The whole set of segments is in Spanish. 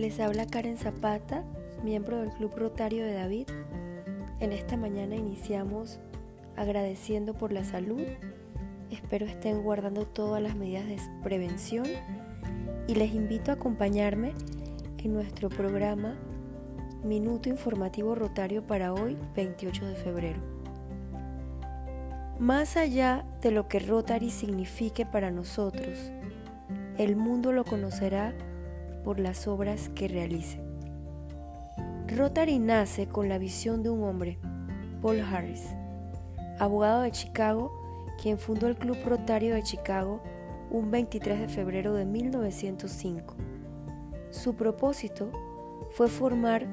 Les habla Karen Zapata, miembro del Club Rotario de David. En esta mañana iniciamos agradeciendo por la salud. Espero estén guardando todas las medidas de prevención y les invito a acompañarme en nuestro programa Minuto Informativo Rotario para hoy, 28 de febrero. Más allá de lo que Rotary signifique para nosotros, el mundo lo conocerá por las obras que realice. Rotary nace con la visión de un hombre, Paul Harris, abogado de Chicago, quien fundó el Club Rotario de Chicago un 23 de febrero de 1905. Su propósito fue formar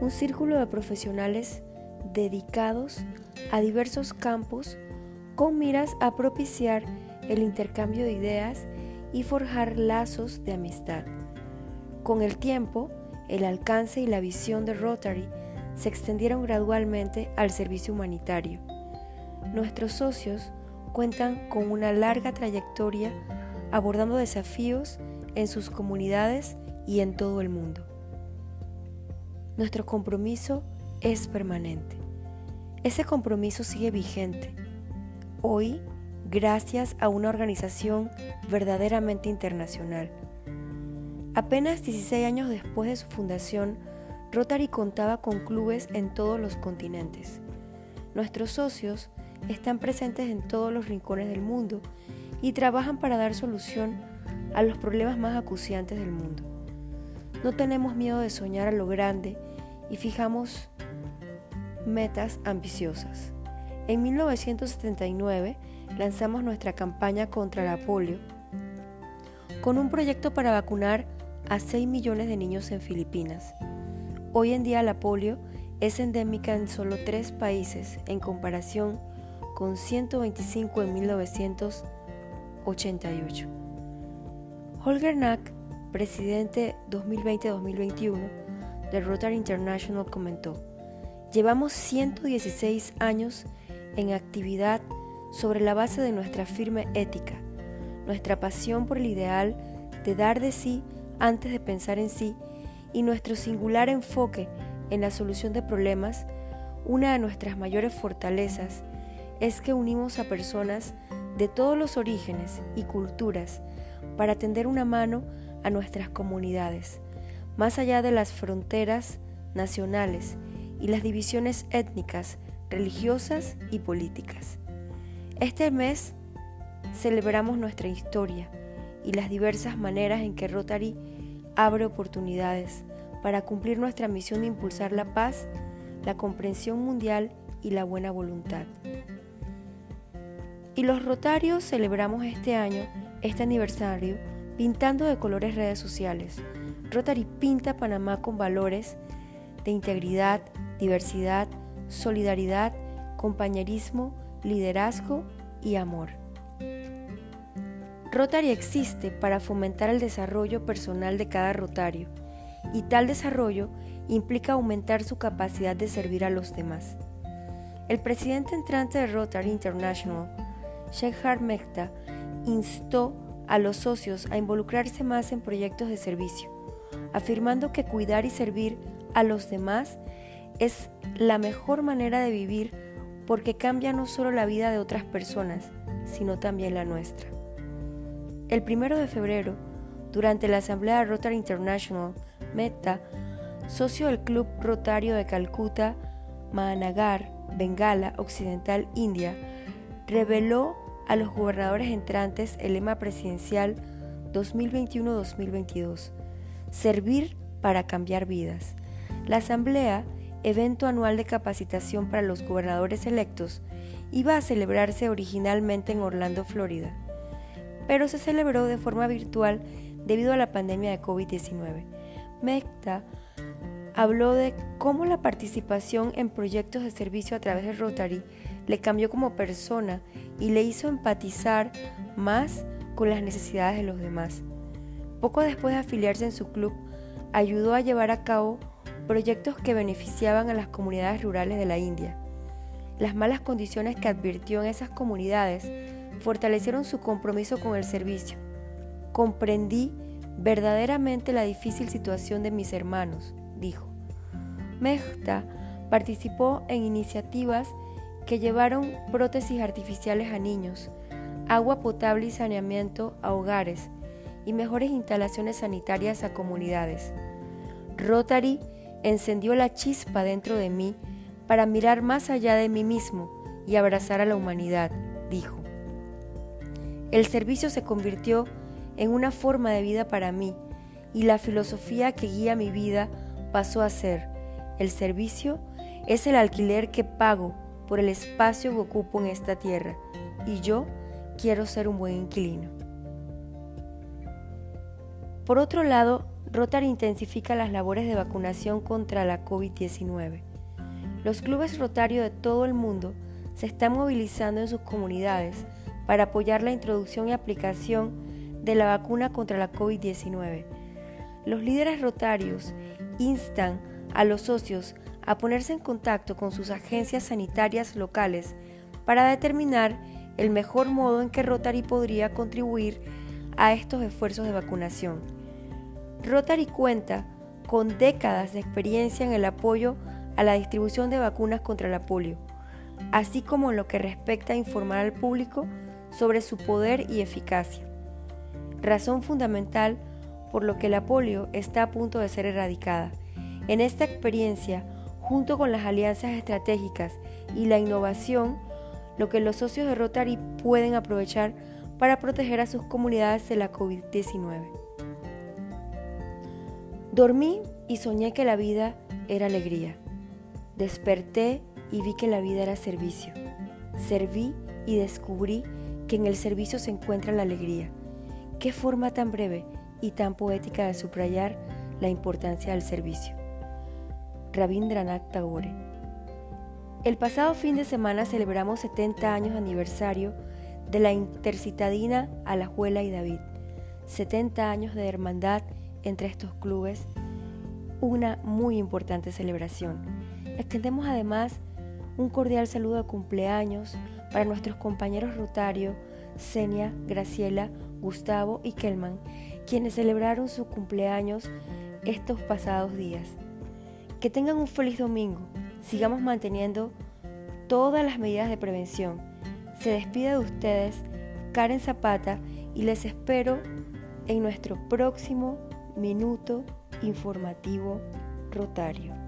un círculo de profesionales dedicados a diversos campos con miras a propiciar el intercambio de ideas y forjar lazos de amistad. Con el tiempo, el alcance y la visión de Rotary se extendieron gradualmente al servicio humanitario. Nuestros socios cuentan con una larga trayectoria abordando desafíos en sus comunidades y en todo el mundo. Nuestro compromiso es permanente. Ese compromiso sigue vigente. Hoy, gracias a una organización verdaderamente internacional Apenas 16 años después de su fundación, Rotary contaba con clubes en todos los continentes. Nuestros socios están presentes en todos los rincones del mundo y trabajan para dar solución a los problemas más acuciantes del mundo. No tenemos miedo de soñar a lo grande y fijamos metas ambiciosas. En 1979 lanzamos nuestra campaña contra la polio con un proyecto para vacunar a 6 millones de niños en Filipinas. Hoy en día la polio es endémica en solo 3 países en comparación con 125 en 1988. Holger Nack, presidente 2020-2021 de Rotary International, comentó, llevamos 116 años en actividad sobre la base de nuestra firme ética, nuestra pasión por el ideal de dar de sí antes de pensar en sí y nuestro singular enfoque en la solución de problemas, una de nuestras mayores fortalezas es que unimos a personas de todos los orígenes y culturas para tender una mano a nuestras comunidades, más allá de las fronteras nacionales y las divisiones étnicas, religiosas y políticas. Este mes celebramos nuestra historia, y las diversas maneras en que Rotary abre oportunidades para cumplir nuestra misión de impulsar la paz, la comprensión mundial y la buena voluntad. Y los Rotarios celebramos este año, este aniversario, pintando de colores redes sociales. Rotary pinta Panamá con valores de integridad, diversidad, solidaridad, compañerismo, liderazgo y amor. Rotary existe para fomentar el desarrollo personal de cada rotario y tal desarrollo implica aumentar su capacidad de servir a los demás. El presidente entrante de Rotary International, Shekhar Mehta, instó a los socios a involucrarse más en proyectos de servicio, afirmando que cuidar y servir a los demás es la mejor manera de vivir porque cambia no solo la vida de otras personas, sino también la nuestra. El primero de febrero, durante la Asamblea Rotary International, Meta, socio del Club Rotario de Calcuta, Mahanagar, Bengala Occidental, India, reveló a los gobernadores entrantes el lema presidencial 2021-2022, Servir para cambiar vidas. La Asamblea, evento anual de capacitación para los gobernadores electos, iba a celebrarse originalmente en Orlando, Florida pero se celebró de forma virtual debido a la pandemia de COVID-19. Mecta habló de cómo la participación en proyectos de servicio a través de Rotary le cambió como persona y le hizo empatizar más con las necesidades de los demás. Poco después de afiliarse en su club, ayudó a llevar a cabo proyectos que beneficiaban a las comunidades rurales de la India. Las malas condiciones que advirtió en esas comunidades fortalecieron su compromiso con el servicio. Comprendí verdaderamente la difícil situación de mis hermanos, dijo. Mehta participó en iniciativas que llevaron prótesis artificiales a niños, agua potable y saneamiento a hogares y mejores instalaciones sanitarias a comunidades. Rotary encendió la chispa dentro de mí para mirar más allá de mí mismo y abrazar a la humanidad, dijo. El servicio se convirtió en una forma de vida para mí y la filosofía que guía mi vida pasó a ser, el servicio es el alquiler que pago por el espacio que ocupo en esta tierra y yo quiero ser un buen inquilino. Por otro lado, Rotary intensifica las labores de vacunación contra la COVID-19. Los clubes Rotario de todo el mundo se están movilizando en sus comunidades para apoyar la introducción y aplicación de la vacuna contra la COVID-19. Los líderes rotarios instan a los socios a ponerse en contacto con sus agencias sanitarias locales para determinar el mejor modo en que Rotary podría contribuir a estos esfuerzos de vacunación. Rotary cuenta con décadas de experiencia en el apoyo a la distribución de vacunas contra la polio, así como en lo que respecta a informar al público sobre su poder y eficacia. Razón fundamental por lo que la polio está a punto de ser erradicada. En esta experiencia, junto con las alianzas estratégicas y la innovación, lo que los socios de Rotary pueden aprovechar para proteger a sus comunidades de la COVID-19. Dormí y soñé que la vida era alegría. Desperté y vi que la vida era servicio. Serví y descubrí que en el servicio se encuentra la alegría. Qué forma tan breve y tan poética de subrayar la importancia del servicio. Rabindranath Tagore. El pasado fin de semana celebramos 70 años de aniversario de la intercitadina Alajuela y David. 70 años de hermandad entre estos clubes, una muy importante celebración. Extendemos además un cordial saludo de cumpleaños para nuestros compañeros Rotario, Senia, Graciela, Gustavo y Kelman, quienes celebraron su cumpleaños estos pasados días. Que tengan un feliz domingo. Sigamos manteniendo todas las medidas de prevención. Se despide de ustedes Karen Zapata y les espero en nuestro próximo minuto informativo rotario.